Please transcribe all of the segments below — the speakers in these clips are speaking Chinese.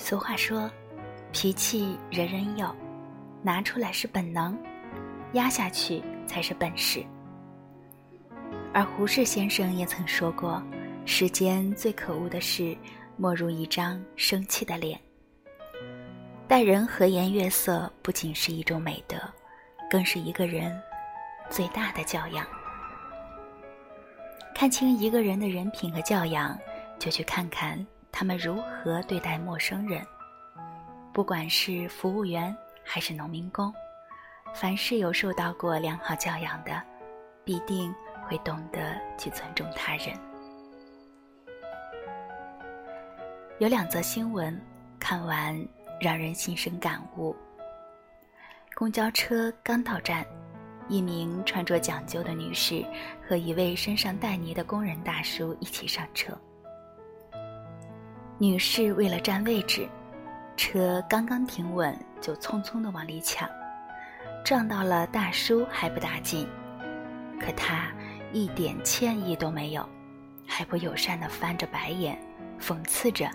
俗话说：“脾气人人有，拿出来是本能，压下去才是本事。”而胡适先生也曾说过：“世间最可恶的事，莫如一张生气的脸。”待人和颜悦色，不仅是一种美德，更是一个人最大的教养。看清一个人的人品和教养，就去看看他们如何对待陌生人。不管是服务员还是农民工，凡是有受到过良好教养的，必定会懂得去尊重他人。有两则新闻，看完让人心生感悟。公交车刚到站。一名穿着讲究的女士和一位身上带泥的工人大叔一起上车。女士为了占位置，车刚刚停稳就匆匆地往里抢，撞到了大叔还不打紧，可他一点歉意都没有，还不友善地翻着白眼，讽刺着：“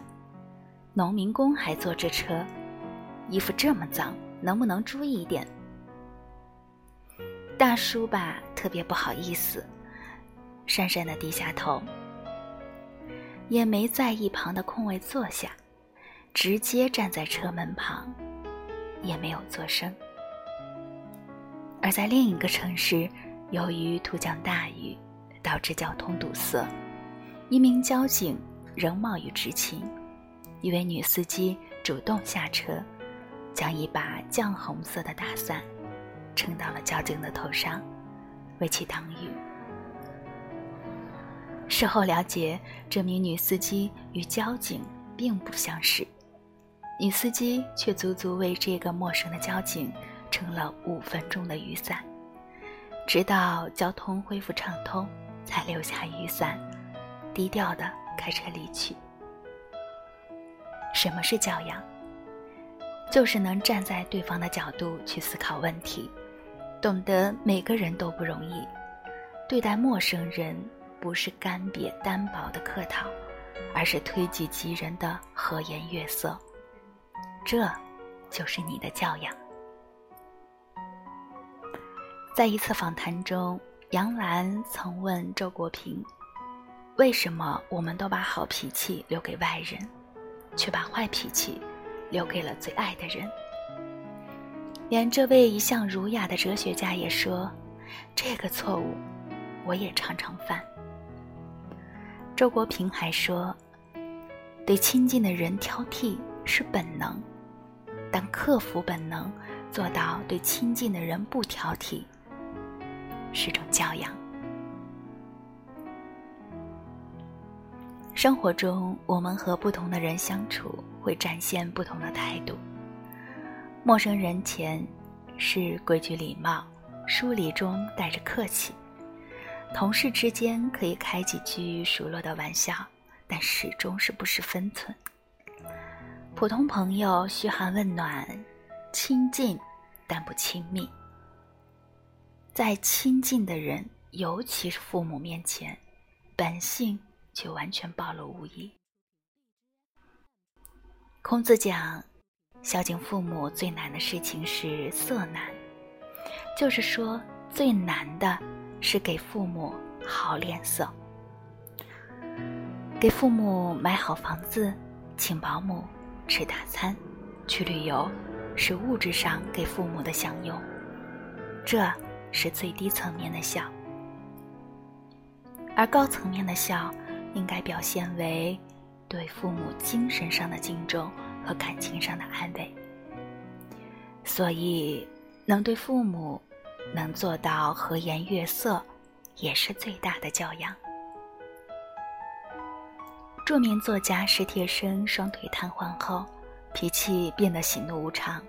农民工还坐这车，衣服这么脏，能不能注意一点？”大叔吧，特别不好意思，讪讪的低下头，也没在一旁的空位坐下，直接站在车门旁，也没有作声。而在另一个城市，由于突降大雨，导致交通堵塞，一名交警仍冒雨执勤，一位女司机主动下车，将一把绛红色的大伞。撑到了交警的头上，为其挡雨。事后了解，这名女司机与交警并不相识，女司机却足足为这个陌生的交警撑了五分钟的雨伞，直到交通恢复畅通，才留下雨伞，低调的开车离去。什么是教养？就是能站在对方的角度去思考问题。懂得每个人都不容易，对待陌生人不是干瘪单薄的客套，而是推己及人的和颜悦色，这就是你的教养。在一次访谈中，杨澜曾问周国平：“为什么我们都把好脾气留给外人，却把坏脾气留给了最爱的人？”连这位一向儒雅的哲学家也说：“这个错误，我也常常犯。”周国平还说：“对亲近的人挑剔是本能，但克服本能，做到对亲近的人不挑剔，是种教养。”生活中，我们和不同的人相处，会展现不同的态度。陌生人前是规矩礼貌，疏离中带着客气；同事之间可以开几句熟络的玩笑，但始终是不失分寸。普通朋友嘘寒问暖，亲近但不亲密。在亲近的人，尤其是父母面前，本性却完全暴露无遗。孔子讲。孝敬父母最难的事情是色难，就是说最难的是给父母好脸色。给父母买好房子，请保姆，吃大餐，去旅游，是物质上给父母的享用，这是最低层面的孝。而高层面的孝，应该表现为对父母精神上的敬重。和感情上的安慰，所以能对父母能做到和颜悦色，也是最大的教养。著名作家史铁生双腿瘫痪后，脾气变得喜怒无常，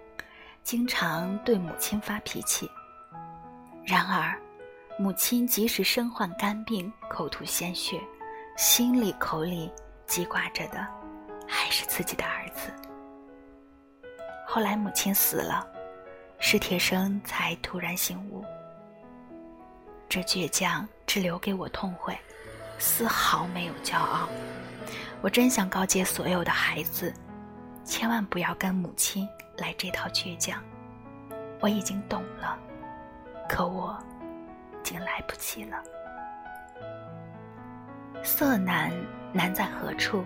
经常对母亲发脾气。然而，母亲即使身患肝病，口吐鲜血，心里口里记挂着的还是自己的儿子。后来母亲死了，史铁生才突然醒悟：这倔强只留给我痛悔，丝毫没有骄傲。我真想告诫所有的孩子：千万不要跟母亲来这套倔强。我已经懂了，可我已经来不及了。色难难在何处？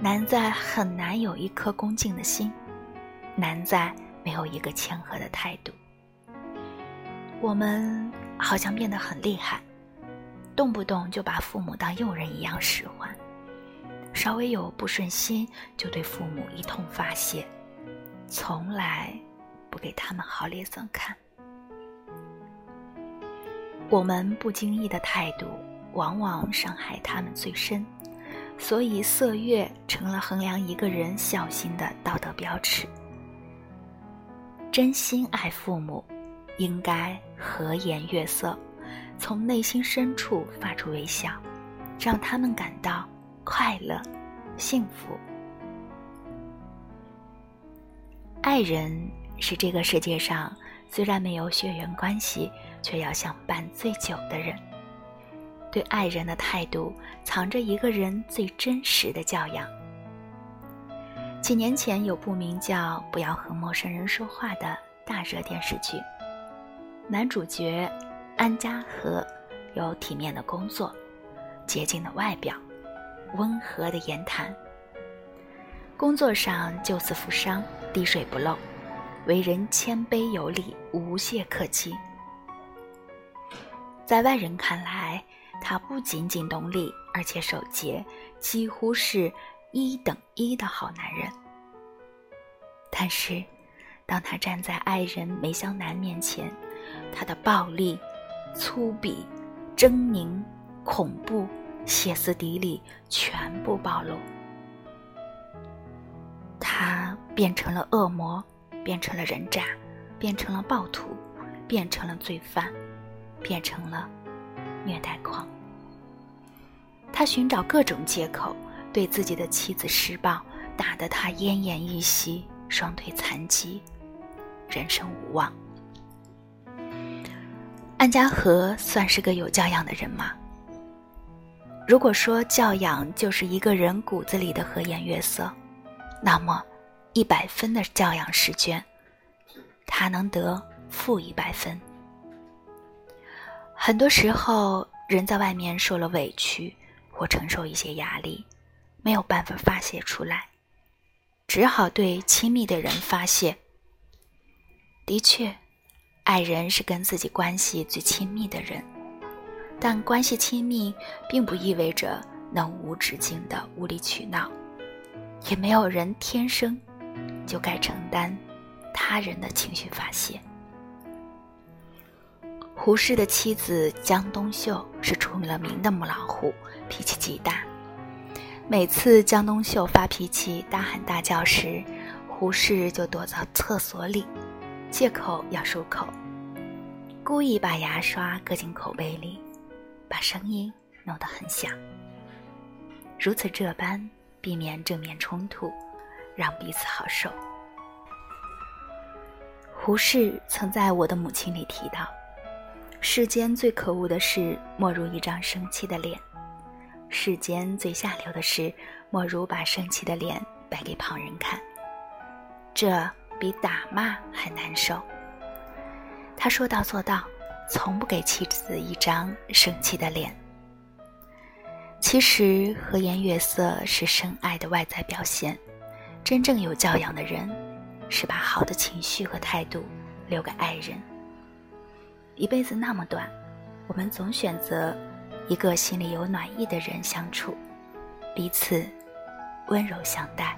难在很难有一颗恭敬的心，难在没有一个谦和的态度。我们好像变得很厉害，动不动就把父母当佣人一样使唤，稍微有不顺心就对父母一通发泄，从来不给他们好脸色看。我们不经意的态度。往往伤害他们最深，所以色月成了衡量一个人孝心的道德标尺。真心爱父母，应该和颜悦色，从内心深处发出微笑，让他们感到快乐、幸福。爱人是这个世界上虽然没有血缘关系，却要相伴最久的人。对爱人的态度，藏着一个人最真实的教养。几年前有部名叫《不要和陌生人说话》的大热电视剧，男主角安家和有体面的工作、洁净的外表、温和的言谈，工作上救死扶伤、滴水不漏，为人谦卑有礼、无懈可击，在外人看来。他不仅仅懂礼，而且守节，几乎是一等一的好男人。但是，当他站在爱人梅香南面前，他的暴力、粗鄙、狰狞、恐怖、歇斯底里全部暴露。他变成了恶魔，变成了人渣，变成了暴徒，变成了罪犯，变成了……虐待狂，他寻找各种借口对自己的妻子施暴，打得他奄奄一息，双腿残疾，人生无望。安家和算是个有教养的人吗？如果说教养就是一个人骨子里的和颜悦色，那么一百分的教养试卷，他能得负一百分。很多时候，人在外面受了委屈，或承受一些压力，没有办法发泄出来，只好对亲密的人发泄。的确，爱人是跟自己关系最亲密的人，但关系亲密并不意味着能无止境的无理取闹，也没有人天生就该承担他人的情绪发泄。胡适的妻子江冬秀是出了名的母老虎，脾气极大。每次江冬秀发脾气、大喊大叫时，胡适就躲到厕所里，借口要漱口，故意把牙刷搁进口杯里，把声音弄得很响。如此这般，避免正面冲突，让彼此好受。胡适曾在我的母亲里提到。世间最可恶的事，莫如一张生气的脸；世间最下流的事，莫如把生气的脸摆给旁人看。这比打骂还难受。他说到做到，从不给妻子一张生气的脸。其实和颜悦色是深爱的外在表现，真正有教养的人，是把好的情绪和态度留给爱人。一辈子那么短，我们总选择一个心里有暖意的人相处，彼此温柔相待。